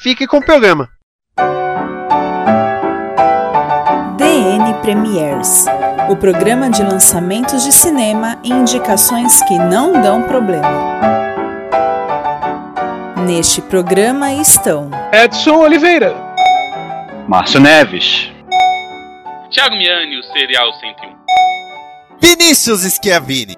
fique com o programa. DN Premiers o programa de lançamentos de cinema e indicações que não dão problema. Neste programa estão Edson Oliveira, Márcio Neves, Thiago Miani, o Serial 101, Vinícius Schiavini.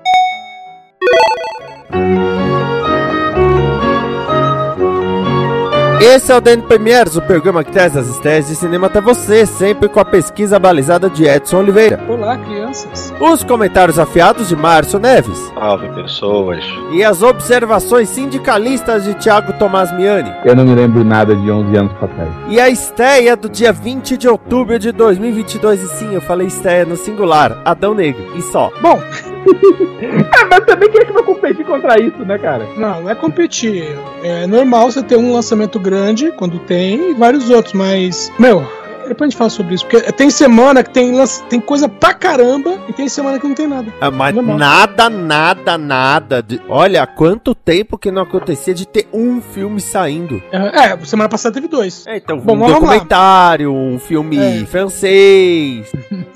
Esse é o DN Premiers, o programa que traz as estreias de cinema até você, sempre com a pesquisa balizada de Edson Oliveira. Olá, crianças. Os comentários afiados de Márcio Neves. Salve, pessoas. E as observações sindicalistas de Thiago Tomás Miani. Eu não me lembro nada de 11 anos pra trás. E a estreia do dia 20 de outubro de 2022. E sim, eu falei estreia no singular, Adão Negro. E só. Bom, É, mas também quem é que vai competir contra isso, né, cara? não, não é competir. É normal você ter um lançamento grande quando tem e vários outros, mas, meu, depois a gente fala sobre isso. Porque tem semana que tem, tem coisa pra caramba e tem semana que não tem nada. Ah, mas Normal. nada, nada, nada. De... Olha, quanto tempo que não acontecia de ter um filme saindo. É, é, semana passada teve dois. É, então, Bom, um vamos lá. documentário, um filme É. francês.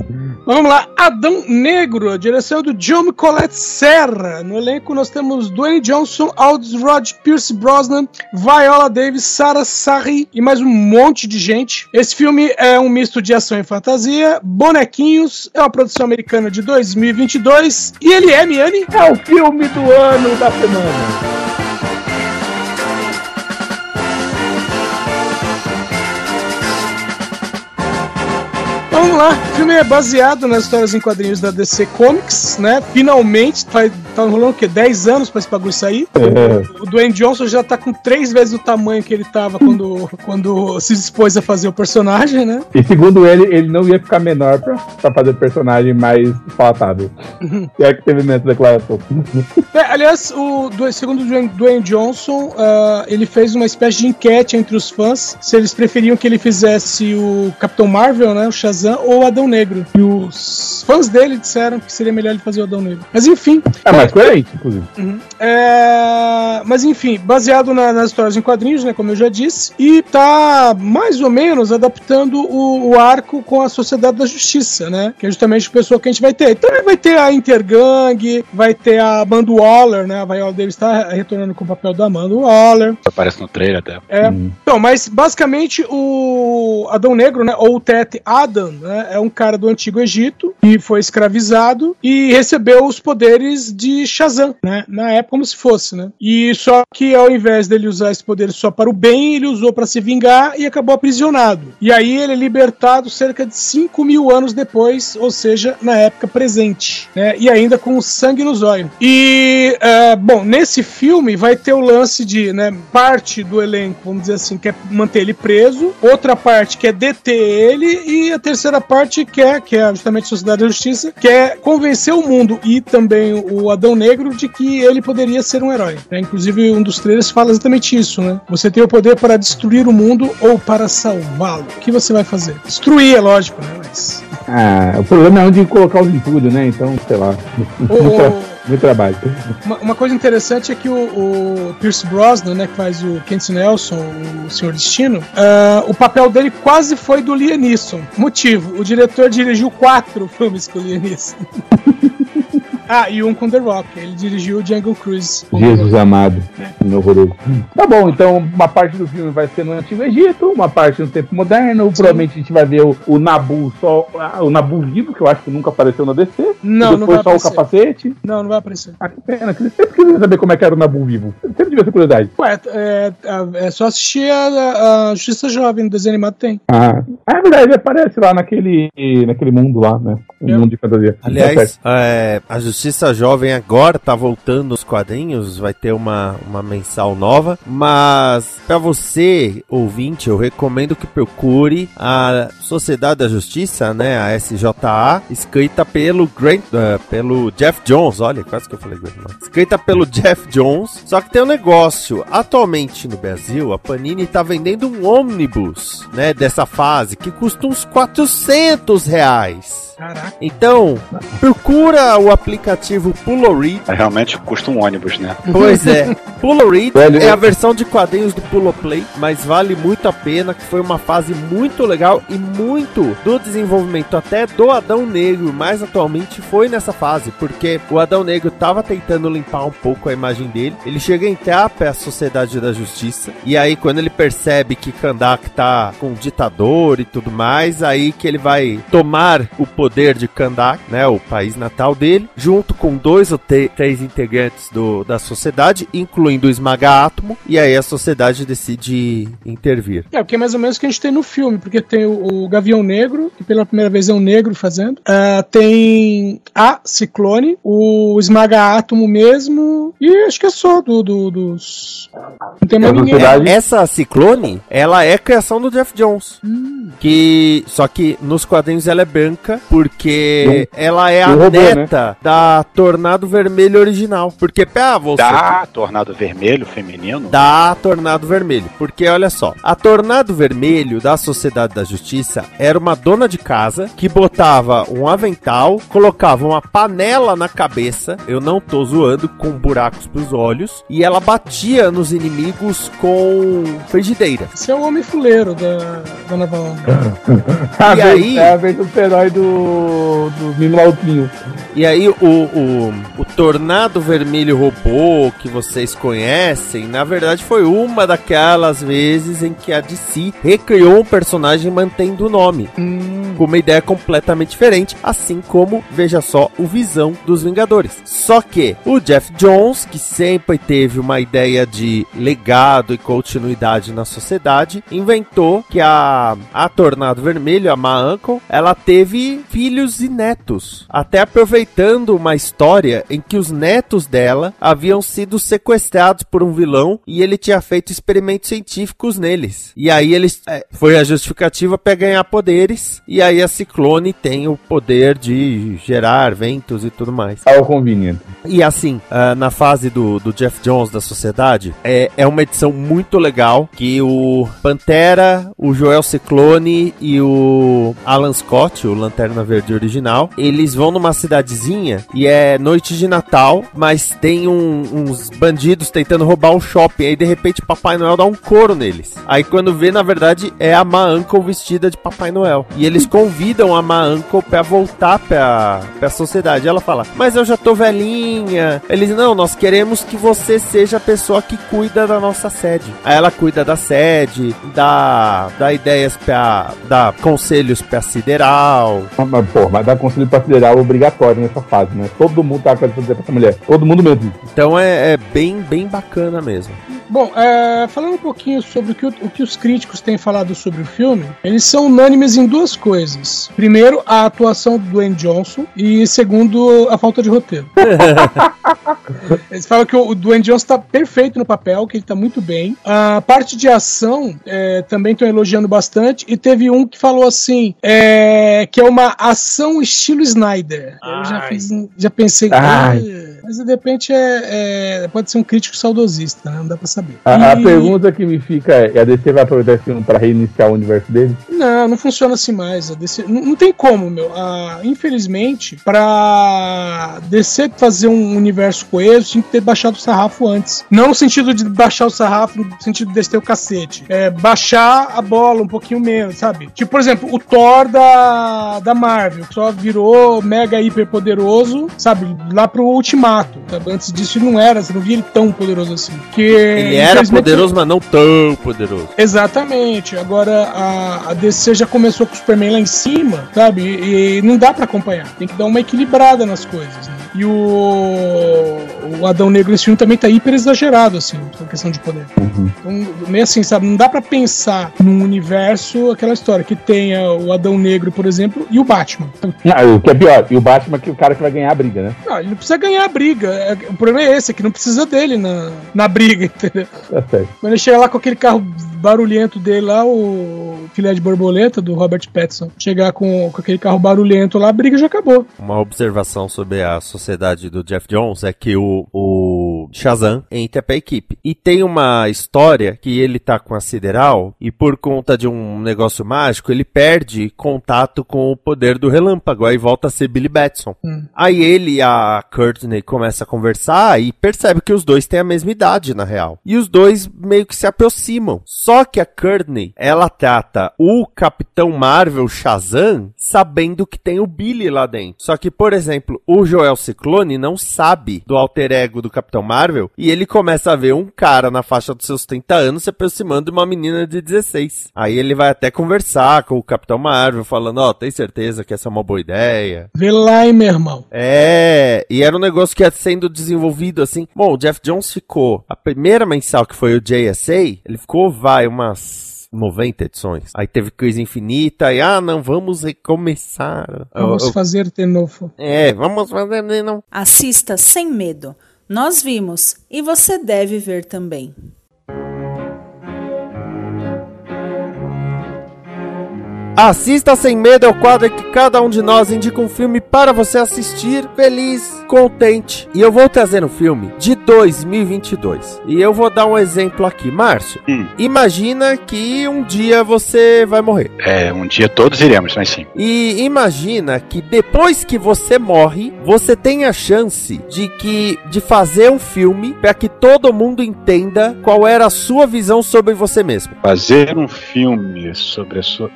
Vamos lá, Adão Negro, direção do John Colette Serra. No elenco nós temos Dwayne Johnson, Aldous Rod, Pierce Brosnan, Viola Davis, Sarah Sarri e mais um monte de gente. Esse filme é um misto de ação e fantasia, bonequinhos, é uma produção americana de 2022 e ele é, Miane, É o filme do ano da semana. Vamos lá, o filme é baseado nas histórias em quadrinhos da DC Comics, né? Finalmente, faz, tá rolando o quê? 10 anos pra esse bagulho sair. É, O Dwayne Johnson já tá com três vezes o tamanho que ele tava quando, quando se dispôs a fazer o personagem, né? E segundo ele, ele não ia ficar menor pra, pra fazer o personagem mais palatável. E é que teve nessa declaração. É, aliás, o, segundo o Dwayne, Johnson, ah, ele fez uma espécie de enquete entre os fãs se eles preferiam que ele fizesse o Capitão Marvel, né? O Shazam, ou o Adão Negro. E os fãs dele disseram que seria melhor ele fazer o Adão Negro. Mas enfim, É mais coerente, inclusive. É, Mas enfim, baseado na- nas histórias em quadrinhos, né? Como eu já disse, e tá mais ou menos adaptando o, o arco com a Sociedade da Justiça, né? Que é justamente o pessoal que a gente vai ter. Então vai ter a Intergang, vai ter a Amanda Waller, né? A Viola Davis está retornando com o papel da Amanda Waller. Aparece no trailer até. É. Hum. Então, mas basicamente o Adão Negro, né, ou o Tet Adam, né, é um cara do Antigo Egito que foi escravizado e recebeu os poderes de Shazam, né, na época como se fosse, né. E só que ao invés dele usar esse poder só para o bem, ele usou para se vingar e acabou aprisionado. E aí ele é libertado cerca de 5 mil anos depois, ou seja, na época presente, né, e ainda com sangue nos olhos. E, é, bom, nesse filme vai ter o lance de, né, parte do elenco, vamos dizer assim, quer manter ele preso, outra parte quer deter ele, e a terceira parte quer, que é justamente a Sociedade da Justiça, quer convencer o mundo e também o Adão Negro de que ele poderia ser um herói. né? Inclusive, um dos trailers fala exatamente isso, né? Você tem o poder para destruir o mundo ou para salvá-lo. O que você vai fazer? Destruir, é lógico, né? Mas. Ah, o problema é onde colocar os entulhos, né? Então, sei lá. O- Muito, tra- muito trabalho. Uma, uma coisa interessante é que o, o Pierce Brosnan, né, que faz o Kent Nelson, o Senhor Destino, ah, o papel dele quase foi do Liam Neeson. Motivo, o diretor dirigiu quatro filmes com o Liam Neeson. Ah, e um com The Rock. Ele dirigiu o Jungle Cruise. Jesus amado. Meu horroroso. Tá bom, então uma parte do filme vai ser no Antigo Egito, uma parte no tempo moderno. Provavelmente a gente vai ver o, o Nabu só. ah, o Nabu vivo, que eu acho que nunca apareceu na DC. Não, e não depois vai só aparecer. o capacete. Não, não vai aparecer. Ah, que pena, que eu sempre queria saber como é que era o Nabu vivo. Eu sempre tive essa curiosidade. Ué, é, é só assistir a, a Justiça Jovem, desenho animado tem. Ah, é verdade, ele aparece lá naquele, naquele mundo lá, né? Um É. mundo de fantasia. Tá Aliás, certo. é, a Justiça Justiça Jovem agora tá voltando nos quadrinhos, vai ter uma, uma mensal nova, mas para você, ouvinte, eu recomendo que procure a Sociedade da Justiça, né, a SJA, escrita pelo Grant, uh, pelo Jeff Jones, olha, quase que eu falei Grant, escrita pelo Jeff Jones, só que tem um negócio, atualmente no Brasil, a Panini tá vendendo um ônibus, né, dessa fase, que custa uns 400 reais. Caraca. Então, procura o aplicativo Pulo Read. É, realmente custa um ônibus, né? Pois é. Pulo Read Velho, é a eu- versão de quadrinhos do Pulo Play, mas vale muito a pena, que foi uma fase muito legal e muito do desenvolvimento até do Adão Negro, mais atualmente foi nessa fase, porque o Adão Negro tava tentando limpar um pouco a imagem dele. Ele chega a entrar pra Sociedade da Justiça, e aí quando ele percebe que Kandak tá com um ditador e tudo mais, aí que ele vai tomar o poder de Kandak, né, o país natal dele, junto com dois ou três integrantes do, da sociedade, incluindo o Esmaga Átomo, e aí a sociedade decide intervir. É, o que é mais ou menos o que a gente tem no filme, porque tem o, o Gavião Negro, que pela primeira vez é um negro fazendo. Ah, tem a Ciclone, o Esmaga Átomo mesmo, e acho que é só do, do- dos. Não tem mais Da ninguém. sociedade. Essa Ciclone, ela é criação do Jeff Jones. Que. Só que nos quadrinhos ela é branca, porque ela é a robô, neta da Tornado Vermelho original. Porque, ah, você. Dá Tornado Vermelho feminino? da Tornado Vermelho. Porque olha só, a Tornado Vermelho da Sociedade da Justiça era uma dona de casa que botava um avental, colocava uma panela na cabeça, eu não tô zoando, com buracos pros olhos, e ela batia nos inimigos com frigideira. Esse é o Homem Fuleiro da, da Nova Onda. A E vez- aí- É a vez do herói do, do Mimo. E aí o, o, o Tornado Vermelho Robô que vocês conhecem, na verdade foi uma daquelas vezes em que a DC recriou um personagem mantendo o nome. Com uma ideia completamente diferente, assim como, veja só, o Visão dos Vingadores. Só que o Jeff Jones, que sempre teve uma ideia de legado e continuidade na sociedade, inventou que a, a Tornado Vermelho, a Ma Uncle, ela teve filhos e netos. Até aproveitando uma história em que os netos dela haviam sido sequestrados por um vilão e ele tinha feito experimentos científicos neles. E aí eles é, foi a justificativa para ganhar poderes. E aí a Ciclone tem o poder de gerar ventos e tudo mais. Ao conveniente. E assim, ah, na fase do, do Jeff Jones da Sociedade, é, é uma edição muito legal que o Pantera, o Joel Ciclone e o Alan Scott, o Lanterna Verde original, eles vão numa cidadezinha e é noite de Natal, mas tem um- uns bandidos tentando roubar um shopping. Aí de repente Papai Noel dá um couro neles. Aí quando vê, na verdade, é a Ma Uncle vestida de Papai Noel. E eles convidam a Ma Uncle pra voltar pra, pra sociedade. Ela fala, mas eu já tô velhinha. Eles, não, nós queremos que você seja a pessoa que cuida da nossa sede. Aí ela cuida da sede, dá, dá ideias pra. dá conselhos pra Sideral. Ah, Mas, pô, mas dar conselho pra federal é obrigatório nessa fase, né? Todo mundo tá querendo dizer pra essa mulher. Todo mundo mesmo. Então é, é bem, bem bacana mesmo. Bom, é, falando um pouquinho sobre o que, o- o que os críticos têm falado sobre o filme, eles são unânimes em duas coisas. Primeiro, a atuação do Dwayne Johnson e segundo, a falta de roteiro. Eles falam que o Dwayne Johnson está perfeito no papel, que ele está muito bem. A parte de ação é, também estão elogiando bastante. E teve um que falou assim: é, que é uma ação estilo Snyder. Eu já, Ai. fiz, já pensei. Ai. Mas de repente é, é- pode ser um crítico saudosista, né? Não dá pra saber. A, a E- pergunta que me fica é: a DC vai aproveitar esse filme pra reiniciar o universo dele? Não, não funciona assim mais. A DC, não, não tem como, meu. Ah, infelizmente, pra DC fazer um universo coeso, tinha que ter baixado o sarrafo antes. Não no sentido de baixar o sarrafo, no sentido de descer o cacete. É baixar a bola um pouquinho menos, sabe? Tipo, por exemplo, o Thor da, da Marvel, que só virou mega hiper poderoso, sabe? Lá pro Ultimato. Sabe? Antes disso ele não era, você não via ele tão poderoso assim. Que, Ele era poderoso, mas não tão poderoso. Exatamente. Agora a, a DC já começou com o Superman lá em cima, sabe? E, e não dá pra acompanhar. Tem que dar uma equilibrada nas coisas, né? E o, o Adão Negro nesse filme também tá hiper exagerado, assim, na questão de poder. Então, meio assim, sabe? Não dá pra pensar num universo, aquela história, que tenha o Adão Negro, por exemplo, e o Batman. Não, o que é pior, e o Batman que é o cara que vai ganhar a briga, né? não, ele não precisa ganhar a briga. É- O problema é esse, é que não precisa dele na, na briga, entendeu? Certo. Quando ele chega lá com aquele carro barulhento dele lá, o filé de borboleta do Robert Pattinson, chegar com, com aquele carro barulhento lá, a briga já acabou. Uma observação sobre a sociedade do Jeff Jones é que o, o Shazam entra pra equipe. E tem uma história que ele tá com a Sideral e por conta de um negócio mágico, ele perde contato com o poder do relâmpago, aí volta a ser Billy Batson. Hum. Aí ele e a Courtney começam a conversar e percebe que os dois têm a mesma idade, na real. E os dois meio que se aproximam. Só que a Courtney, ela trata o Capitão Marvel Shazam sabendo que tem o Billy lá dentro. Só que, por exemplo, o Joel Ciclone não sabe do alter ego do Capitão Marvel e ele começa a ver um cara na faixa dos seus 30 anos se aproximando de uma menina de 16. Aí ele vai até conversar com o Capitão Marvel, falando: Ó, tem certeza que essa é uma boa ideia? Vê lá, hein, meu irmão. É, e era um negócio que ia sendo desenvolvido assim. Bom, o Jeff Jones ficou. A primeira mensal que foi o JSA, ele ficou, vai, umas 90 edições. Aí teve Crise Infinita e, ah, não, vamos recomeçar. Vamos Eu- eu- fazer de novo. É, vamos fazer de não. Assista sem medo. Nós vimos e você deve ver também. Assista Sem Medo é o quadro em que cada um de nós indica um filme para você assistir feliz, contente. E eu vou trazer um filme de 2022. E eu vou dar um exemplo aqui. Márcio, Hum. imagina que um dia você vai morrer. É, um dia todos iremos, mas sim. E imagina que depois que você morre, você tem a chance de que de fazer um filme para que todo mundo entenda qual era a sua visão sobre você mesmo. Fazer um filme sobre a sua.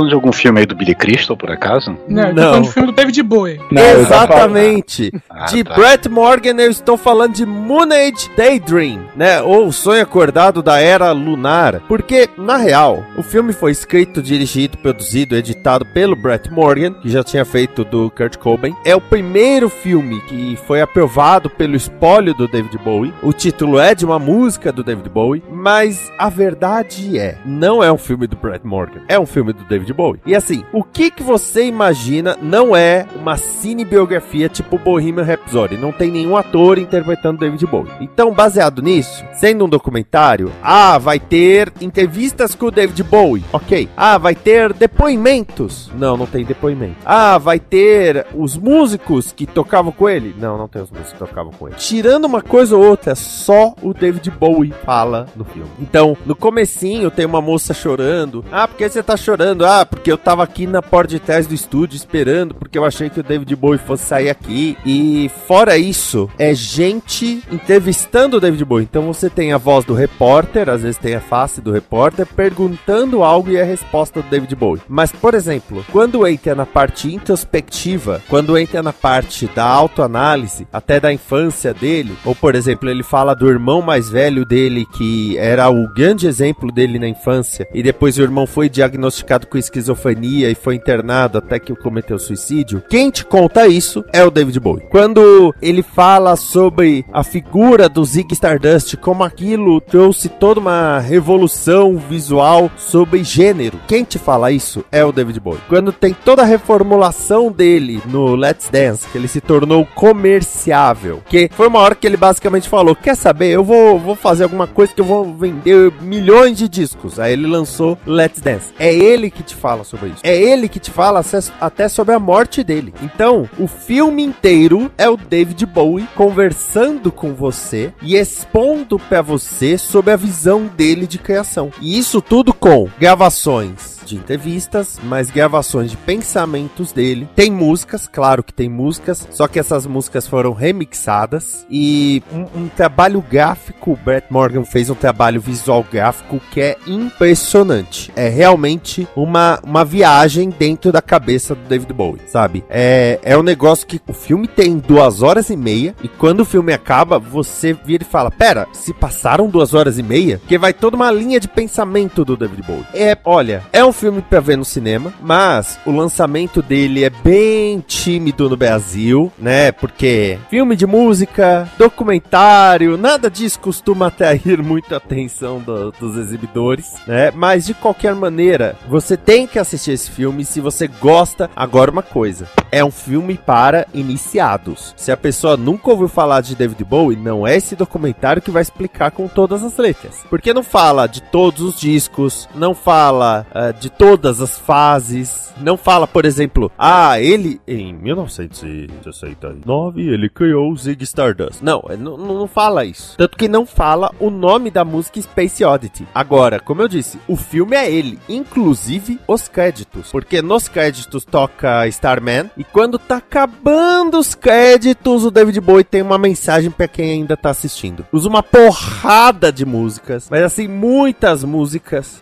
Tá falando de algum filme aí do Billy Crystal, por acaso? Não, eu tô falando de filme do David Bowie. Não, Exatamente. Ah, de tá. Brett Morgan eu estou falando de Moon Age Daydream, né? Ou Sonho Acordado da Era Lunar. Porque, na real, o filme foi escrito, dirigido, produzido, editado pelo Brett Morgan, que já tinha feito do Kurt Cobain. É o primeiro filme que foi aprovado pelo espólio do David Bowie. O título é de uma música do David Bowie, mas a verdade é, não é um filme do Brett Morgan, é um filme do David Bowie. E assim, o que que você imagina não é uma cinebiografia tipo Bohemian Rhapsody, não tem nenhum ator interpretando David Bowie. Então, baseado nisso, sendo um documentário, ah, vai ter entrevistas com o David Bowie, ok. Ah, vai ter depoimentos, não, não tem depoimento. Ah, vai ter os músicos que tocavam com ele, não, não tem os músicos que tocavam com ele. Tirando uma coisa ou outra, só o David Bowie fala no filme. Então, no comecinho tem uma moça chorando. Ah, por que você tá chorando? Ah, porque eu tava aqui na porta de trás do estúdio esperando, porque eu achei que o David Bowie fosse sair aqui. E fora isso, é gente entrevistando o David Bowie. Então você tem a voz do repórter, às vezes tem a face do repórter, perguntando algo e a resposta do David Bowie. Mas, por exemplo, quando entra na parte introspectiva, quando entra na parte da autoanálise, até da infância dele, ou por exemplo, ele fala do irmão mais velho dele, que era o grande exemplo dele na infância, e depois o irmão foi diagnosticado com e foi internado até que cometeu suicídio. Quem te conta isso é o David Bowie. Quando ele fala sobre a figura do Zig Stardust, como aquilo trouxe toda uma revolução visual sobre gênero. Quem te fala isso é o David Bowie. Quando tem toda a reformulação dele no Let's Dance, que ele se tornou comerciável, que foi uma hora que ele basicamente falou: Quer saber? Eu vou, vou fazer alguma coisa que eu vou vender milhões de discos. Aí ele lançou Let's Dance. É ele que te fala sobre isso. É ele que te fala até sobre a morte dele. Então, o filme inteiro é o David Bowie conversando com você e expondo pra você sobre a visão dele de criação. E isso tudo com gravações de entrevistas, mas gravações de pensamentos dele. Tem músicas, claro que tem músicas, só que essas músicas foram remixadas e um, um trabalho gráfico. O Brett Morgan fez um trabalho visual gráfico que é impressionante. É realmente uma, uma viagem dentro da cabeça do David Bowie, sabe? É, é um negócio que o filme tem duas horas e meia e quando o filme acaba, você vira e fala: Pera, se passaram duas horas e meia? Porque vai toda uma linha de pensamento do David Bowie. É, olha, é um filme pra ver no cinema, mas o lançamento dele é bem tímido no Brasil, né? Porque filme de música, documentário, nada disso costuma atrair muita atenção do- dos exibidores, né? Mas de qualquer maneira, você tem que assistir esse filme se você gosta. Agora, uma coisa: é um filme para iniciados. Se a pessoa nunca ouviu falar de David Bowie, não é esse documentário que vai explicar com todas as letras. Porque não fala de todos os discos, não fala ah, de todas as fases, não fala, por exemplo, ah, ele em 1969 ele criou o Zig Stardust. Não, é, não, não fala isso. Tanto que não fala o nome da música Space Oddity. Agora, como eu disse, o filme é ele, inclusive os créditos, porque nos créditos toca Starman e quando tá acabando os créditos, o David Bowie tem uma mensagem pra quem ainda tá assistindo. Usa uma porrada de músicas, mas assim, muitas músicas.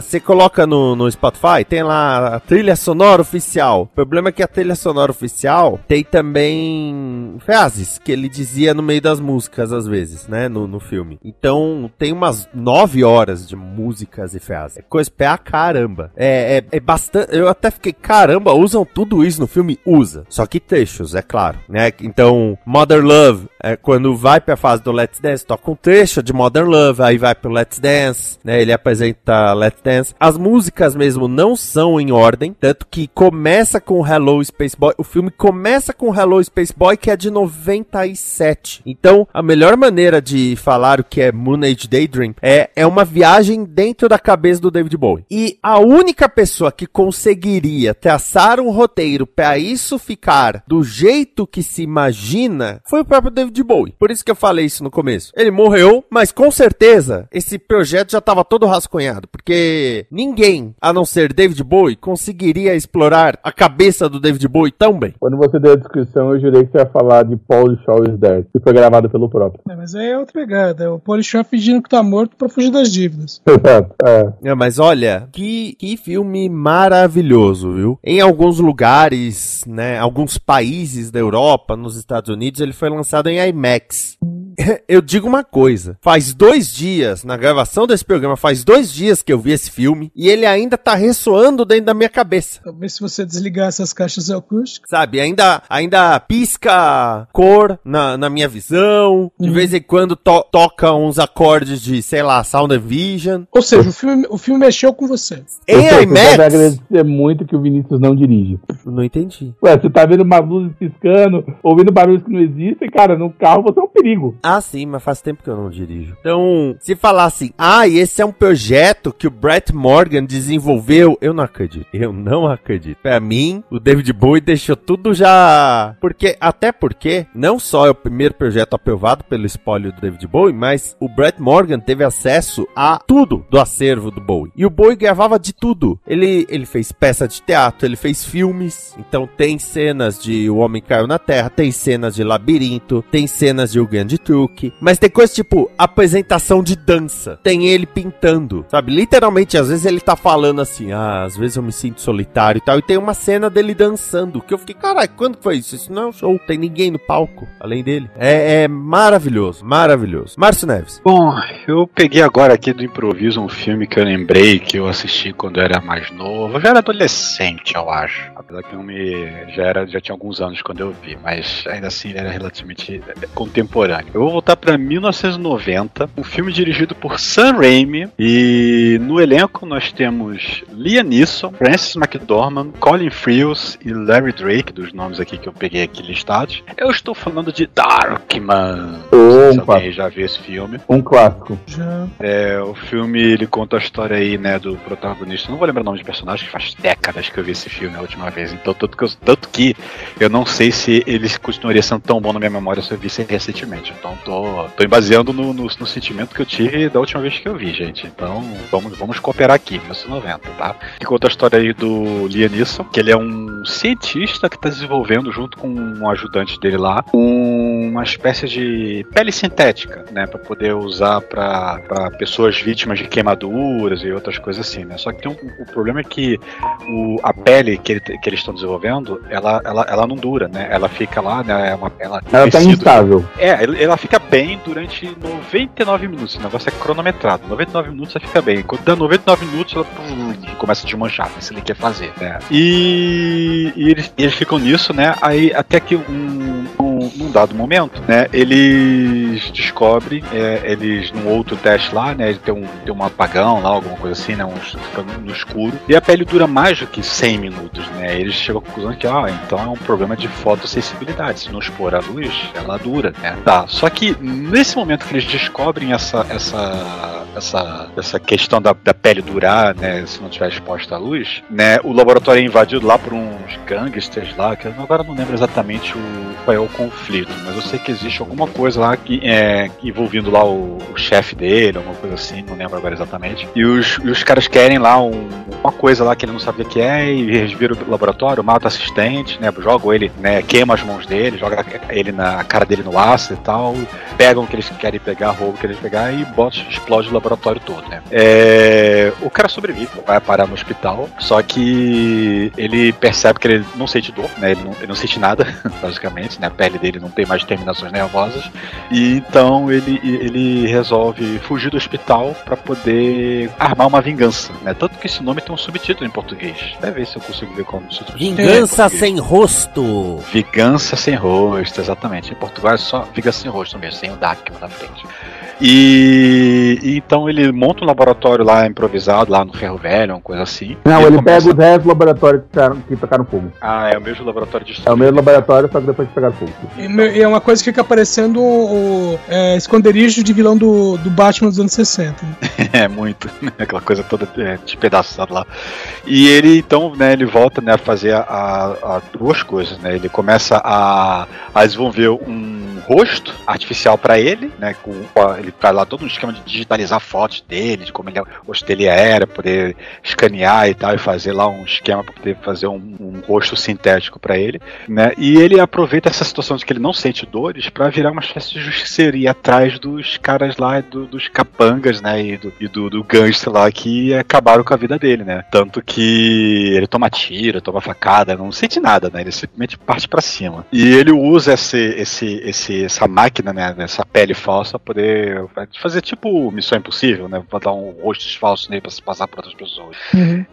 Você coloca no, no Spotify, tem lá a trilha sonora oficial. O problema é que a trilha sonora oficial tem também frases que ele dizia no meio das músicas, às vezes, né? No, no filme. Então, tem umas nove horas de músicas e frases. É coisa pra caramba. É, é, é bastante. Eu até fiquei, caramba, usam tudo isso no filme? Usa. Só que trechos, é claro, né? Então, Mother Love, é quando vai pra fase do Let's Dance, toca um trecho de Modern Love, aí vai pro Let's Dance, né? Ele apresenta Let's Dance. As músicas mesmo não são em ordem, tanto que começa com Hello Space Boy. O filme começa com Hello Space Boy, que é de 97. Então, a melhor maneira de falar o que é Moon Age Daydream é, é uma viagem dentro da cabeça do David Bowie. E a única pessoa que conseguiria traçar um roteiro para isso ficar do jeito que se imagina foi o próprio David Bowie. Por isso que eu falei isso no começo. Ele morreu, mas com certeza esse projeto já estava todo rascunhado, porque ninguém, a não ser David Bowie, conseguiria explorar a cabeça do David Bowie tão bem. Quando você deu a descrição, eu jurei que você ia falar de Paul Shaw is Dead, que foi gravado pelo próprio. É, mas aí é outra pegada. É o Polichon fingindo que tá morto pra fugir das dívidas. Exato. É. É, mas olha, que, que filme maravilhoso, viu? Em alguns lugares, né, alguns países da Europa, nos Estados Unidos, ele foi lançado em IMAX. Eu digo uma coisa, faz dois dias, na gravação desse programa, faz dois dias que eu vi esse filme e ele ainda tá ressoando dentro da minha cabeça. Talvez se você desligar essas caixas acústicas. Sabe, ainda, ainda pisca cor na, na minha visão, de Uhum. vez em quando to- toca uns acordes de, sei lá, Sound and Vision. Ou seja, o filme, o filme mexeu com você. Em Eu quero IMAX? agradecer muito que o Vinícius não dirige. Não entendi. Ué, você tá vendo uma luz piscando, ouvindo barulhos que não existem, cara, no carro você é um perigo. Ah, sim, mas faz tempo que eu não dirijo. Então, se falar assim, ah, e esse é um projeto que o Brett Morgan desenvolveu, eu não acredito. Eu não acredito. Pra mim, o David Bowie deixou tudo já. Porque, até porque, não só é o primeiro projeto aprovado pelo espólio do David Bowie, mas o Brett Morgan teve acesso a tudo do acervo do Bowie. E o Bowie gravava de tudo. Ele, ele fez peça de teatro, ele fez filmes. Então, tem cenas de O Homem Caiu na Terra, tem cenas de Labirinto, tem cenas de O Grande Truque. Mas tem coisa tipo apresentação de dança. Tem ele pintando, sabe? Literalmente, às vezes ele tá falando assim, ah, às vezes eu me sinto solitário e tal. E tem uma cena dele dançando, que eu fiquei, caralho, quando foi isso? Isso não é um show, tem ninguém no palco, além dele. É, é maravilhoso, maravilhoso. Márcio Neves. Bom, eu peguei agora aqui do improviso um filme que eu lembrei que eu assisti quando eu era mais novo. Eu já era adolescente, eu acho. Apesar que não me. Já, era, já tinha alguns anos quando eu vi, mas ainda assim ele era relativamente contemporâneo. Eu vou voltar pra 1990, um filme dirigido por Sam Raimi. E no elenco nós temos Liam Neeson, Francis McDormand, Colin Friels e Larry Drake, dos nomes aqui que eu peguei aqui listados. Eu estou falando de Darkman. Não sei se Opa. alguém já viu esse filme. Um clássico. Já. É, o filme ele conta a história aí, né, do protagonista. Não vou lembrar o nome de personagem, que faz décadas que eu vi esse filme a última vez. Então, tanto que, eu, tanto que eu não sei se ele continuaria sendo tão bom na minha memória se eu visse recentemente. Então, tô, tô baseando no, no, no sentimento que eu tive da última vez que eu vi, gente. Então, vamos, vamos cooperar aqui, 1990, tá? Que conta a história aí do Liam Neeson, que ele é um cientista que está desenvolvendo, junto com um ajudante dele lá, uma espécie de pele sintética, né, para poder usar para pessoas vítimas de queimaduras e outras coisas assim, né? Só que tem um, o problema é que o, a pele que, ele- que eles estão desenvolvendo, ela, ela, ela não dura, né? Ela fica lá, né? É uma, ela Ela tá instável. é, ela fica bem durante 99 minutos. O negócio é cronometrado. 99 minutos você fica bem. Quando dá 99 minutos, ela pum, começa a desmanchar, se ele quer fazer. Né? E, e eles, eles ficam nisso, né? Aí até que um, um, num dado momento, né? Eles descobrem, é, eles num outro teste lá, né? Tem um, tem um apagão lá, alguma coisa assim, né? Um, fica no escuro. E a pele dura mais do que 100 minutos, né? Eles chegam à conclusão que, ah, então é um problema de fotossensibilidade. Se não expor a luz, ela dura, né? Tá. Só que nesse momento que eles descobrem essa, essa, essa, essa questão da, da pele durar, né? Se não estiver exposta à luz, né? O laboratório é invadido lá por uns gangsters lá, que eu agora não lembro exatamente o, qual é o conflito, mas eu sei que existe alguma coisa lá que é envolvendo lá o, o chefe dele, alguma coisa assim, não lembro agora exatamente. E os, e os caras querem lá um, uma coisa lá que ele não sabia que é, e eles viram o laboratório, mata o assistente, né? Jogam ele, né? Queima as mãos dele, joga ele na cara dele no ácido e tal, pegam o que eles querem pegar, roubam o que eles pegar e botam, explode o laboratório todo, né? É, o cara sobrevive, vai parar no hospital, só que ele percebe que ele não sente dor, né? Ele não, ele não sente nada, basicamente, né? A pele dele não tem mais terminações nervosas. E então ele, ele resolve fugir do hospital para poder armar uma vingança, né? Tanto que esse nome tem um subtítulo em português. Deve ver se eu consigo ver como subtítulo. Vingança sem rosto. Vingança sem rosto, exatamente. Em Portugal é só Vingança sem rosto mesmo, sem o DAC na frente. E, e então ele monta um laboratório lá improvisado, lá no Ferro Velho, uma coisa assim. Não, ele começa- pega os restos do laboratório que, ficaram, que tocaram fogo. Ah, é o mesmo laboratório de É o mesmo laboratório, só que depois de pegar fogo. E é uma coisa que fica parecendo o, é, esconderijo de vilão do, do Batman dos anos 60. né? É, muito. Aquela coisa toda é, despedaçada lá. E ele, então, né, ele volta né, a fazer a, a duas coisas, né? Ele começa a, a desenvolver um rosto artificial pra ele, né? Com, a- ele faz lá todo um esquema de digitalizar fotos dele, de como ele, o rosto dele era, poder escanear e tal, e fazer lá um esquema pra poder fazer um, um rosto sintético pra ele, né? E ele aproveita essa situação de que ele não sente dores pra virar uma espécie de justiceiro e ir atrás dos caras lá, do- dos capangas, né? E do, e do, do gangster lá que acabaram com a vida dele, né? Tanto que ele toma tiro, toma facada, não sente nada, né? Ele simplesmente parte pra cima. E ele usa esse, esse, esse, essa máquina, né? Essa pele falsa pra poder fazer tipo Missão Impossível, né? Pra dar um rosto falso nele pra se passar por outras pessoas.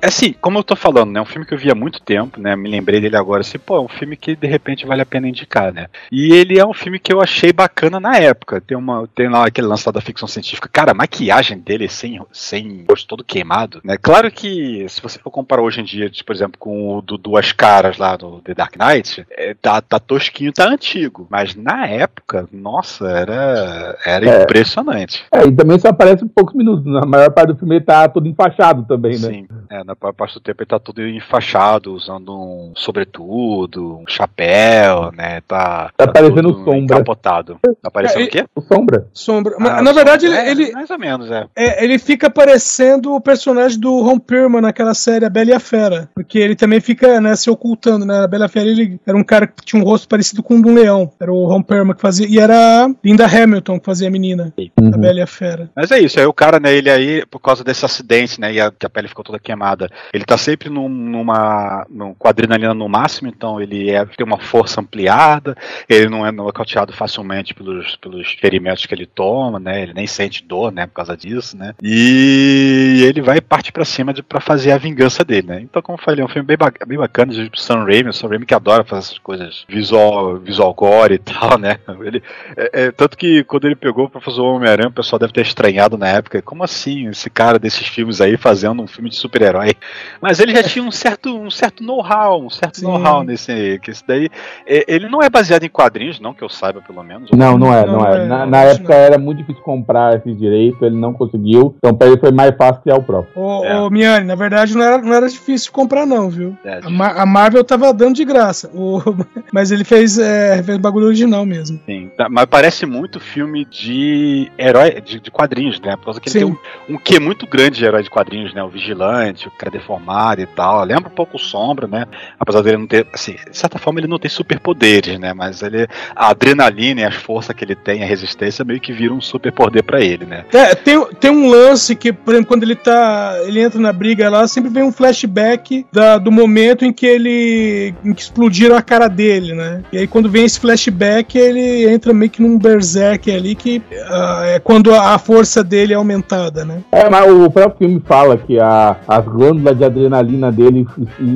É assim, como eu tô falando, né? Um filme que eu vi há muito tempo, né? Me lembrei dele agora, assim, pô, é um filme que de repente vale a pena indicar, né? E ele é um filme que eu achei bacana na época. Tem, uma, tem lá aquele lance lá da ficção científica. Cara, a maquiagem dele sem, sem rosto todo queimado, né? Claro que se você for comparar hoje em dia, por exemplo, com o do Duas Caras lá do The Dark Knight, é, tá, tá tosquinho, tá antigo. Mas na época, nossa, era, era É. impressionante. É, e também só aparece por poucos minutos. Na maior parte do filme ele tá todo enfaixado também, né? Sim, é, na maior parte do tempo ele tá todo enfaixado, usando um sobretudo, um chapéu, né? Tá, Tá parecendo todo Sombra. encapotado. Tá parecendo É, o quê? O Sombra. Sombra. Mas, Ah, na verdade, Sombra. ele, É, ele, Mais ou menos, é. é, ele fica parecendo o personagem do Ron Perlman naquela série A Bela e a Fera. Porque ele também fica né, se ocultando, né? A Bela e a Fera ele era um cara que tinha um rosto parecido com o de um leão. Era o Ron Perlman que fazia. E era a Linda Hamilton que fazia a menina. Uhum. A Bela e a Fera. Mas é isso, aí o cara, né, ele aí, por causa desse acidente, né, e a, que a pele ficou toda queimada, ele tá sempre num, numa, num, com a adrenalina no máximo, então ele é, tem uma força ampliada, ele não é nocauteado facilmente pelos, pelos ferimentos que ele toma, né, ele nem sente dor, né, por causa disso, né, e ele vai partir pra cima pra fazer a vingança dele, né. Então, como eu falei, é um filme bem, ba- bem bacana, de Sam Raimi, o Sam Raimi que adora fazer essas coisas visual, visual gore e tal, né, ele, é, é, tanto que quando ele pegou pra fazer o Homem-Aranha, o pessoal deve ter estranhado na época. Como assim, esse cara desses filmes aí fazendo um filme de super-herói? Mas ele já tinha um certo, um certo know-how, um certo know-how nesse. Que esse daí. é, ele não é baseado em quadrinhos, não que eu saiba, pelo menos. Não, não é, Não não, é. é, Na, na época não. era muito difícil comprar esse direito, ele não conseguiu. Então pra ele foi mais fácil criar o próprio. Ô, É. ô, Miane, na verdade não era, não era difícil comprar, não, viu? É, A, Ma- a Marvel tava dando de graça. O- mas ele fez, é, fez bagulho original mesmo. Sim, tá, mas parece muito filme de herói, de, de quadrinhos, né? Por causa que ele Sim. tem um, um quê muito grande de herói de quadrinhos, né? O Vigilante, o cara deformado e tal. Lembra um pouco o Sombra, né? Apesar dele não ter, assim, de certa forma ele não tem superpoderes, né? Mas ele, a adrenalina e as forças que ele tem, a resistência, meio que viram um superpoder pra ele, né? É, tem, tem um lance que, por exemplo, quando ele tá. Ele entra na briga ela sempre vem um flashback da- do momento em que ele. em que explodiram a cara dele, né? E aí quando vem esse flashback, ele entra meio que num berserk ali que ah, é quando a a força dele é aumentada, né? É, mas o próprio filme fala que a- as glândulas de adrenalina dele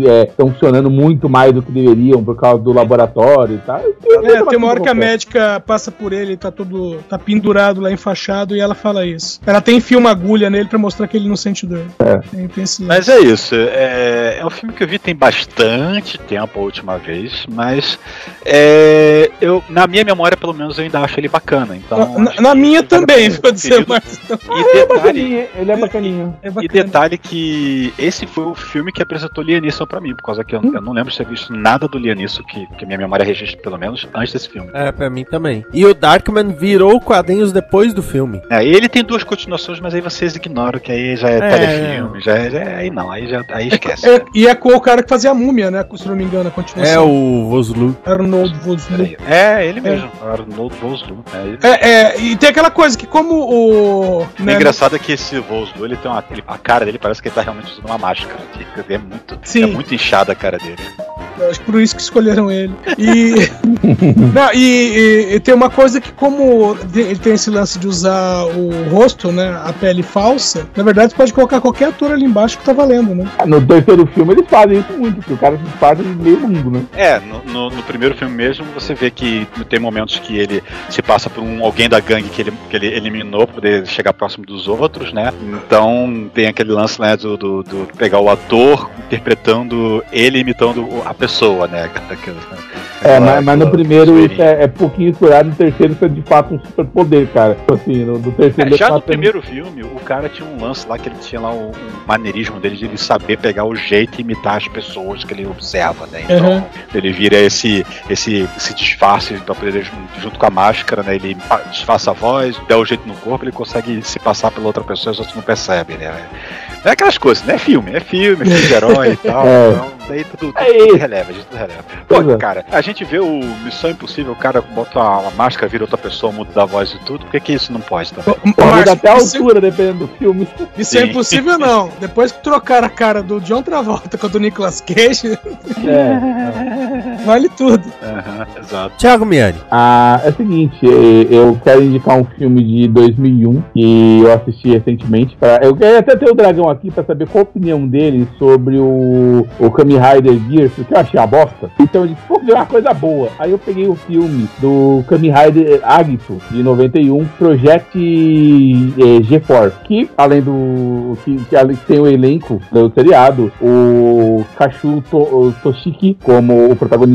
é, estão funcionando muito mais do que deveriam por causa do laboratório e tal. É, tem uma hora que a médica passa por ele, tá todo. tá pendurado lá, enfaixado, e ela fala isso. Ela até enfia uma agulha nele pra mostrar que ele não sente dor. É. Tem, tem esse Mas é isso. É, é um filme que eu vi tem bastante tempo a última vez, mas é, eu, na minha memória, pelo menos, eu ainda acho ele bacana. Então, na, na minha também, vou dizer, conferir. mas. E detalhe, bacaninha, ele é bacaninho. É e bacana. detalhe que esse foi o filme que apresentou Liam Neeson pra mim, por causa que eu, eu não lembro de ter visto nada do Liam Neeson, que, que minha memória registra pelo menos, antes desse filme. É, pra mim também. E o Darkman virou quadrinhos depois do filme. É, ele tem duas continuações, mas aí vocês ignoram que aí já é, É, telefilme, já é, já é- aí não, aí já aí esquece. É, e é com o cara que fazia a múmia, né? Se não me engano, a continuação. É o Voslu. Arnold Vosloo. Peraí. É, ele mesmo, Arnold Vosloo. É, É, é, e tem aquela coisa que como o... O né, engraçado é que esse Vosloo, ele tem uma, ele- a cara dele parece que ele tá realmente usando uma máscara. É muito, Sim. é muito inchada a cara dele. Acho que por isso que escolheram ele. E, Não, e, e- e tem uma coisa que, como ele tem esse lance de usar o rosto, né? A pele falsa, na verdade, você pode colocar qualquer ator ali embaixo que tá valendo, né? No terceiro filme eles fazem isso muito, porque o cara se de meio mundo, né? É, no, no- no primeiro filme mesmo, você vê que tem momentos que ele se passa por um alguém da gangue que ele, que ele eliminou pra poder chegar próximo dos outros, né? Então tem aquele lance né, do, do- do pegar o ator interpretando ele imitando a pessoa, né? Aquela- É, aquela- mas, mas no primeiro isso é, é pouquinho explorado, no terceiro isso é de fato um super poder, cara. Tipo Assim, no, do terceiro É, já tá no tendo- primeiro filme, o cara tinha um lance lá que ele tinha lá um, um maneirismo dele de ele saber pegar o jeito e imitar as pessoas que ele observa, né? Então Uhum. ele vira esse, esse, esse disfarce pra poder, jun- junto com a máscara, né? Ele disfarça a voz, dá o jeito no corpo, ele consegue se passar pela outra pessoa e os outros não percebem, né? É aquelas coisas, né? É filme, é filme, é filme de herói e tal. É. Então, daí tudo, tudo, É tudo releva, a gente tudo releva. Pô, é. cara, a gente vê o Missão Impossível, o cara bota a, a máscara, vira outra pessoa, muda da voz e tudo, por que, que isso não pode também? Pode Márcio, até a altura, dependendo do filme. Isso é Sim. impossível, não. Depois que trocaram a cara do John Travolta com a do Nicolas Cage, É. vale tudo. Exato. Thiago Miani. Ah, é o seguinte, eh, eu quero indicar um filme de 2001 que eu assisti recentemente. Pra, eu queria até ter o Dragão aqui pra saber qual a opinião dele sobre o, o Kamen Rider Gears, porque eu achei a bosta. Então eu disse, vou ver uma coisa boa. Aí eu peguei o filme do Kamen Rider Agito, de 91, Project eh, G4, que além do. que, que além- tem o elenco do seriado, o Kashu To- o Toshiki como o protagonista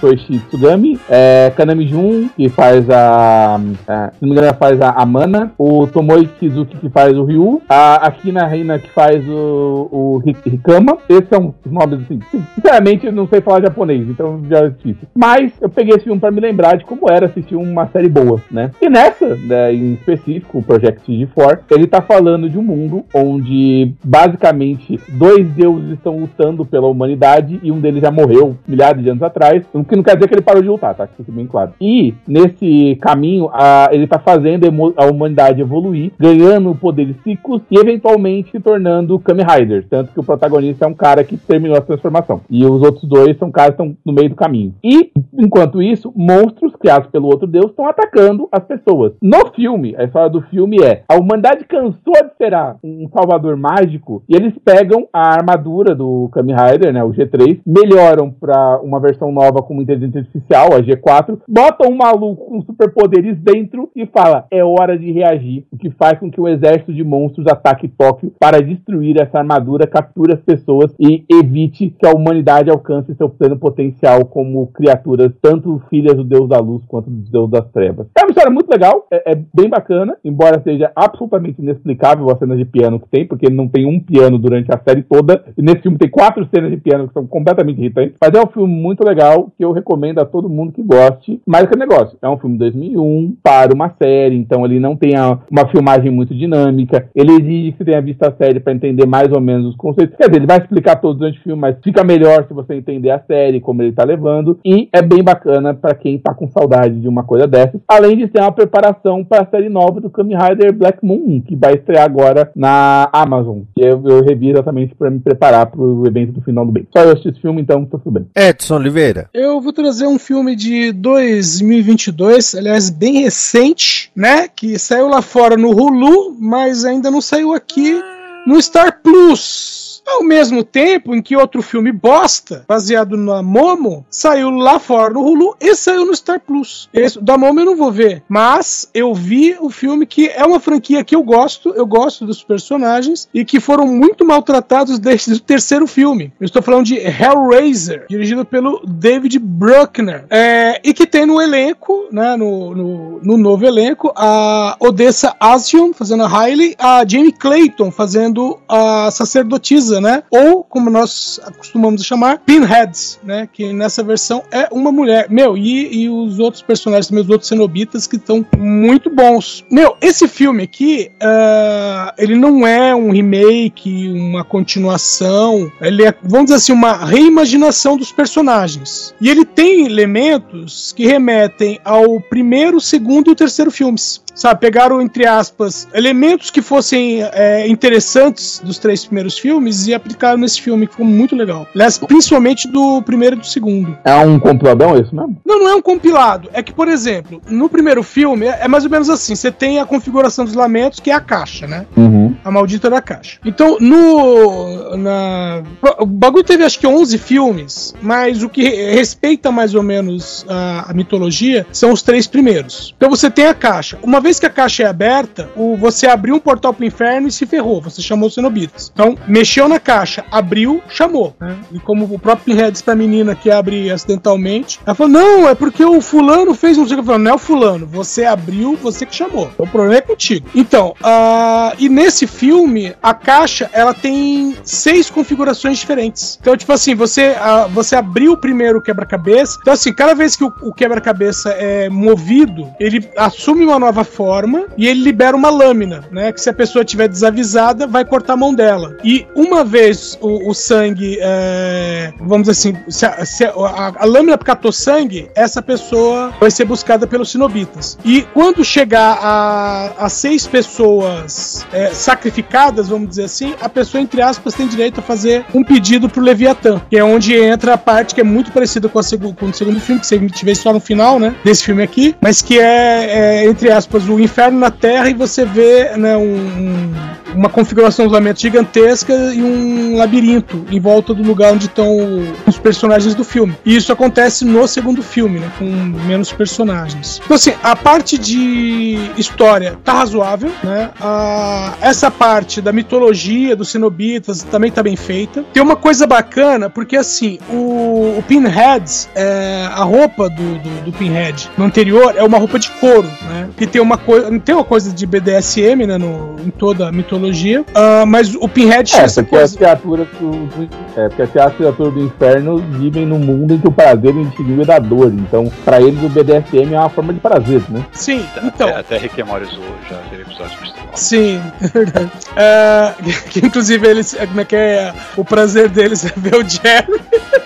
Soichi Tsugami, é, Kanami Jun, que faz a. a- se não me engano, faz a, a Mana, o Tomoe Kizuki, que faz o Ryu, a Akina Reina, que faz o, o Ri- Rikama. Esses são os nomes assim. Sinceramente, eu não sei falar japonês, então já é difícil. Mas eu peguei esse filme pra me lembrar de como era assistir uma série boa, né? E nessa, né, em específico, o Project G4, ele tá falando de um mundo onde basicamente dois deuses estão lutando pela humanidade e um deles já morreu milhares de anos atrás, o que não quer dizer que ele parou de lutar, tá? Que fique bem claro. E nesse caminho, a- ele tá fazendo a humanidade evoluir, ganhando poderes psíquicos e eventualmente se tornando Kamen Rider. Tanto que o protagonista é um cara que terminou a transformação. E os outros dois são caras que estão no meio do caminho. E, enquanto isso, monstros criados pelo outro deus estão atacando as pessoas. No filme, a história do filme é: a humanidade cansou de esperar um salvador mágico e eles pegam a armadura do Kamen Rider, né, o G3, melhoram pra uma versão nova com inteligência artificial, a G4, botam um maluco com superpoderes dentro e fala: é hora de reagir, o que faz com que um exército de monstros ataque Tóquio para destruir essa armadura, capture as pessoas e evite que a humanidade alcance seu pleno potencial como criaturas, tanto filhas do Deus da Luz quanto do Deus das Trevas. É uma história muito legal, é, é bem bacana, embora seja absolutamente inexplicável a cena de piano que tem, porque não tem um piano durante a série toda, e nesse filme tem quatro cenas de piano que são completamente irritantes, mas é um filme muito legal que eu recomendo a todo mundo que goste. Mas que negócio, é um filme de 2001 para uma série, então ele não tem a- uma filmagem muito dinâmica, ele exige que você tenha visto a série para entender mais ou menos os conceitos. Quer dizer, ele vai explicar todos os durante o filme, mas fica melhor se você entender a série, como ele tá levando. E é bem bacana pra quem tá com saudade de uma coisa dessas. Além de ter uma preparação pra série nova do Kamen Rider Black Moon, que vai estrear agora na Amazon. Eu, eu revi exatamente pra me preparar pro evento do final do bem. Só eu assisti esse filme, então tá tudo bem. Edson Oliveira. Eu vou trazer um filme de 2022, aliás, bem recente, né? Que saiu lá fora no Hulu, mas ainda não saiu aqui no Star Plus. Ao mesmo tempo em que outro filme bosta, baseado na Momo, saiu lá fora no Hulu e saiu no Star Plus. Esse, da Momo eu não vou ver, mas eu vi o filme que é uma franquia que eu gosto, eu gosto dos personagens e que foram muito maltratados desde o terceiro filme. Eu estou falando de Hellraiser, dirigido pelo David Bruckner, é, e que tem no elenco, né, no, no, no novo elenco, a Odessa Asion fazendo a Riley, a Jamie Clayton fazendo a sacerdotisa, né? Ou, como nós costumamos chamar, Pinheads, né? Que nessa versão é uma mulher. Meu, e, e os outros personagens, também os outros cenobitas que estão muito bons. Meu, esse filme aqui, uh, ele não é um remake, uma continuação. Ele é, vamos dizer assim, uma reimaginação dos personagens. E ele tem elementos que remetem ao primeiro, segundo e terceiro filmes sabe, pegaram, entre aspas, elementos que fossem é, interessantes dos três primeiros filmes e aplicaram nesse filme, que ficou muito legal. Aliás, principalmente do primeiro e do segundo. É um compiladão isso mesmo? Não, não é um compilado. É que, por exemplo, no primeiro filme, é, é mais ou menos assim: você tem a configuração dos lamentos, que é a caixa, né? Uhum. A maldita da caixa. Então, no. Na, o bagulho teve acho que 11 filmes, mas o que respeita mais ou menos a, a mitologia são os três primeiros. Então você tem a caixa. Uma vez que a caixa é aberta, o, você abriu um portal pro inferno e se ferrou. Você chamou os cenobitas. Então, mexeu na caixa, abriu, chamou. Né? E como o próprio Pinhead disse pra menina que abre acidentalmente, ela falou: Não, é porque o fulano fez um. Falou, não é o fulano, você abriu, você que chamou. Então, o problema é contigo. Então, uh, e nesse filme, a caixa ela tem seis configurações diferentes. Então, tipo assim, você, uh, você abriu o primeiro quebra-cabeça. Então, assim, cada vez que o, o quebra-cabeça é movido, ele assume uma nova forma e ele libera uma lâmina, né? Que se a pessoa tiver desavisada, vai cortar a mão dela. E uma vez o, o sangue, é, vamos assim, se, a, se a, a, lâmina catou sangue, essa pessoa vai ser buscada pelos sinobitas. E quando chegar a, a seis pessoas é, sacrificadas, vamos dizer assim, a pessoa, entre aspas, tem direito a fazer um pedido pro Leviatã, que é onde entra a parte que é muito parecida com, a com o segundo filme, que você tiver só no final, né? Desse filme aqui, mas que é, é entre aspas, o inferno na Terra e você vê né, um, uma configuração dos lamentos gigantesca e um labirinto em volta do lugar onde estão os personagens do filme. E isso acontece no segundo filme, né, com menos personagens. Então, assim, a parte de história tá razoável, né? A, essa parte da mitologia dos cenobitas também tá bem feita. Tem uma coisa bacana, porque assim, o, o Pinhead, é, a roupa do, do, do Pinhead no anterior é uma roupa de couro, né? Que tem uma coisa, tem uma coisa de BDSM, né, no, em toda a mitologia, uh, mas o Pinhead é, porque as criaturas do, é, porque as criaturas do inferno vivem num mundo em que o prazer indivíduo é da dor, então para eles o BDSM é uma forma de prazer, né? Sim, então... Até, até Rick and Morty já teve episódios Sim, é verdade. Uh, que inclusive eles, como é que é, o prazer deles é ver o Jerry.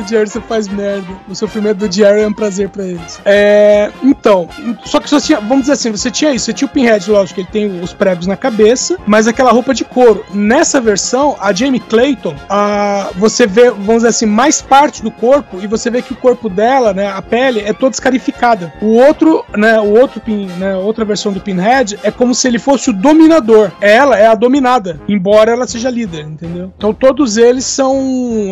o Jerry só faz merda. O sofrimento do Jerry é um prazer pra eles. É, então, só que você tinha, vamos dizer assim, você tinha isso, você tinha o Pinhead, lógico, que ele tem os pregos na cabeça, mas aquela roupa de couro. Nessa versão, a Jamie Clayton, a, você vê, vamos dizer assim, mais parte do corpo e você vê que o corpo dela, né, a pele é toda escarificada. O outro, né, o outro pin, né, outra versão do Pinhead é como se ele fosse o dominador. Ela é a dominada, embora ela seja líder, entendeu? Então todos eles são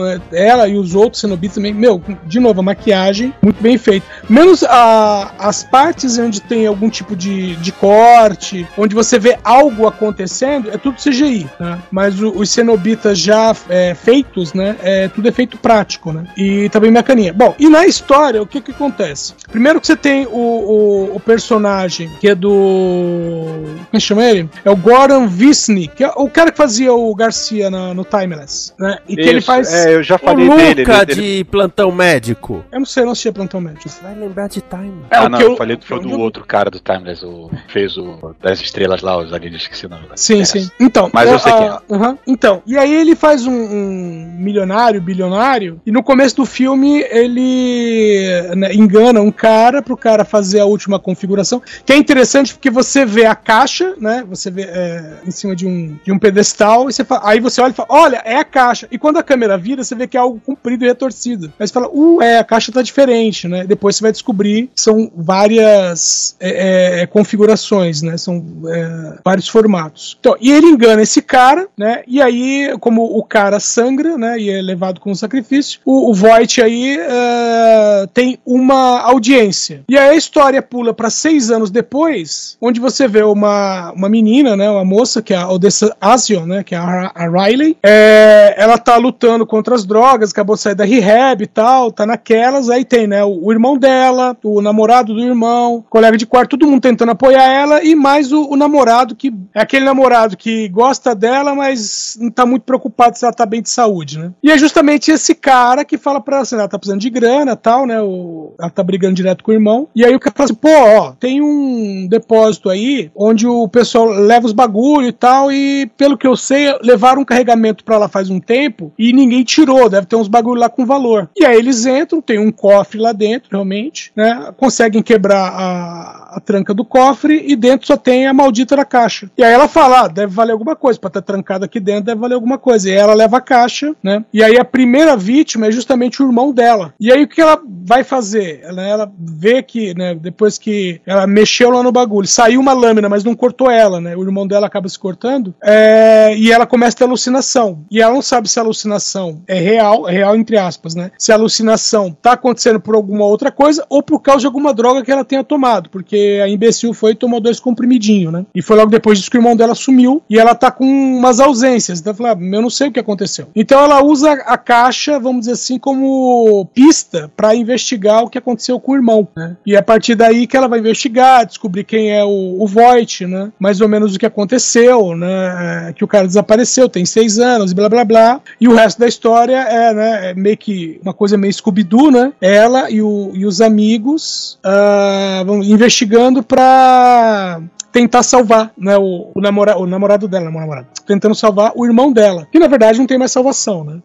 é, ela e os outros Cenobitas também, meu, de novo, a maquiagem muito bem feita. Menos a, as partes onde tem algum tipo de, de corte, onde você vê algo acontecendo, é tudo CGI, né? Mas o, os cenobitas já é, feitos, né? É tudo efeito prático, né? E também mecaninha. Bom, e na história, o que que acontece? Primeiro que você tem o, o, o personagem que é do. Como chama ele? É o Goran Visny, que é o cara que fazia o Garcia no, no Timeless, né? E que Isso, ele faz. É, eu já O falei dele. Luca ele- ele- de plantão médico. Eu não sei, eu não assistia Plantão Médico. Vai lembrar de time. É ah, o não, que eu eu- falei foi do outro cara do Timeless, o fez o das estrelas lá, os alienígenas, esqueci o nome. Sim, É. sim. Então, Mas eu sei ah, aham. Então, e aí ele faz um, um milionário, bilionário, e no começo do filme ele né, engana um cara pro cara fazer a última configuração, que é interessante porque você vê a caixa, né? Você vê é, em cima de um, de um pedestal, e você fala, aí você olha e fala, olha, é a caixa. E quando a câmera vira, você vê que é algo comprido e retorcido. Aí você fala, uh, é, a caixa tá diferente, né? Depois você vai descobrir que são várias é, é, configurações, né? São é, vários formatos. Então, e ele engana esse cara, né? E aí, como o cara sangra, né? E é levado como sacrifício, o, o Voight aí é, tem uma audiência. E aí a história pula para seis anos depois, onde você vê uma, uma menina, né? Uma moça, que é a Odessa Asion, né? Que é a, a Riley. É, ela tá lutando contra as drogas, acabou de sair da rehab e tal, tá naquelas. Aí tem, né? O, o irmão dela, o namorado do irmão, colega de quarto, todo mundo tentando apoiar ela, e mais o, o namorado que é aquele namorado que gosta dela, mas não tá muito preocupado se ela tá bem de saúde, né? E é justamente esse cara que fala pra ela assim, ela tá precisando de grana tal, né? O, ela tá brigando direto com o irmão. E aí o cara fala assim, pô, ó, tem um depósito aí onde o pessoal leva os bagulho e tal, e pelo que eu sei, levaram um carregamento pra lá faz um tempo e ninguém tirou, deve ter uns bagulho lá com valor. E aí eles entram, tem um cofre lá dentro, realmente, né? Conseguem quebrar a, a tranca do cofre e dentro só tem a maldita da caixa. E aí ela fala, ah, deve valer alguma coisa, pra estar trancado aqui dentro deve valer alguma coisa. E ela leva a caixa, né? E aí a primeira vítima é justamente o irmão dela. E aí o que ela vai fazer? Ela, ela vê que, né, depois que ela mexeu lá no bagulho, saiu uma lâmina, mas não cortou ela, né? O irmão dela acaba se cortando, é, e ela começa a ter alucinação. E ela não sabe se a alucinação é real, é real entre aspas, né? Se a alucinação tá acontecendo por alguma outra coisa ou por causa de alguma droga que ela tenha tomado, porque a imbecil foi e tomou dois comprimidinhos, né? E foi logo depois disso que o irmão dela sumiu e ela tá com umas ausências. Então fala, eu não sei o que aconteceu. Então ela usa a caixa, vamos dizer assim, como pista para investigar o que aconteceu com o irmão, né? E a partir daí que ela vai investigar, descobrir quem é o, o Voight, né? Mais ou menos o que aconteceu, né? Que o cara desapareceu, tem seis anos, blá blá blá. E o resto da história é, né? É meio que uma coisa meio Scooby-Doo, né? Ela e, o, e os amigos uh, vão investigando para tentar salvar, né, o, o, namora, o namorado dela, namorado, tentando salvar o irmão dela, que na verdade não tem mais salvação, né?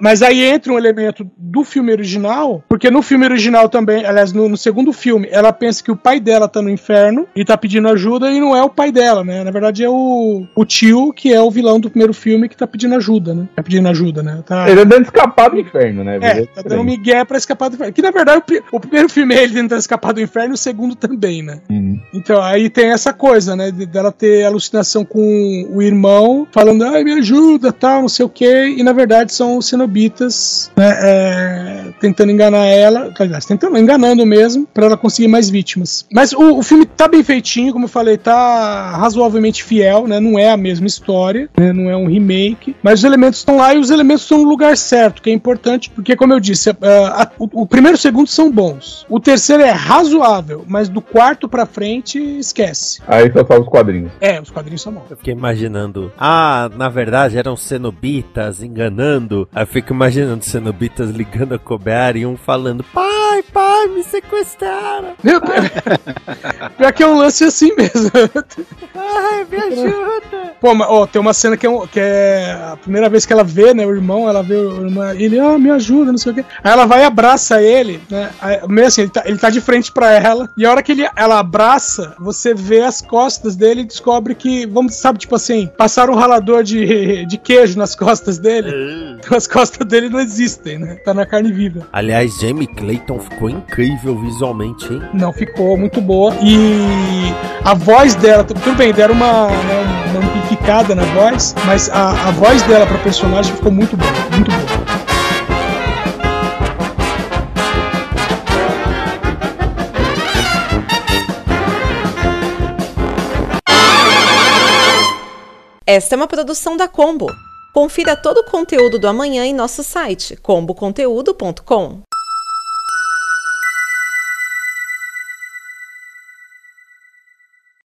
Mas aí entra um elemento do filme original, porque no filme original também, aliás, no, no, segundo filme, ela pensa que o pai dela tá no inferno e tá pedindo ajuda e não é o pai dela, né? Na verdade é o, o tio que é o vilão do primeiro filme que tá pedindo ajuda, né? Tá pedindo ajuda, né? Tá... Ele é dando escapar do inferno, né? É, tá dando migué pra escapar do inferno. Que na verdade o, o primeiro filme é ele tentando escapar do inferno, o segundo também, né? Uhum. Então aí tem essa coisa, né? Dela ter alucinação com o irmão, falando, ai, me ajuda, tal, não sei o quê, e na verdade são cenobitas né, é, tentando enganar ela, aliás, tentando, enganando mesmo, para ela conseguir mais vítimas. Mas o, o, filme tá bem feitinho, como eu falei, tá razoavelmente fiel, né? Não é a mesma história, né, não é um remake, mas os elementos estão lá e os elementos estão no lugar certo, que é importante, porque como eu disse, a, a, o, o, primeiro e o segundo são bons. O terceiro é razoável, mas do quarto para frente esquece. Aí só salva os quadrinhos. É, os quadrinhos são bons. Eu fiquei imaginando, ah, na verdade eram cenobitas enganando. Aí eu fico imaginando cenobitas ligando a Kober e um falando: Pai, pai, me sequestraram. Meu Pior que é um lance assim mesmo. Ai, me ajuda. Pô, mas, ó, tem uma cena que é, um, que é, a primeira vez que ela vê, né, o irmão, ela vê o irmão, ele, oh, me ajuda, não sei o quê. Aí ela vai e abraça ele, né? Aí, meio assim, ele tá, ele tá de frente pra ela. E a hora que ele, ela abraça, você vê as costas dele e descobre que, vamos, sabe, tipo assim, passaram um ralador de, de queijo nas costas dele. Então as costas dele não existem, né? Tá na carne viva. Aliás, Jamie Clayton ficou incrível visualmente, hein? Não, ficou muito boa. E a voz dela, tudo bem, deram uma, né, uma amplificada na voz, mas a, a voz dela pra personagem ficou muito boa, muito boa. Esta é uma produção da Combo. Confira todo o conteúdo do amanhã em nosso site comboconteúdo.com.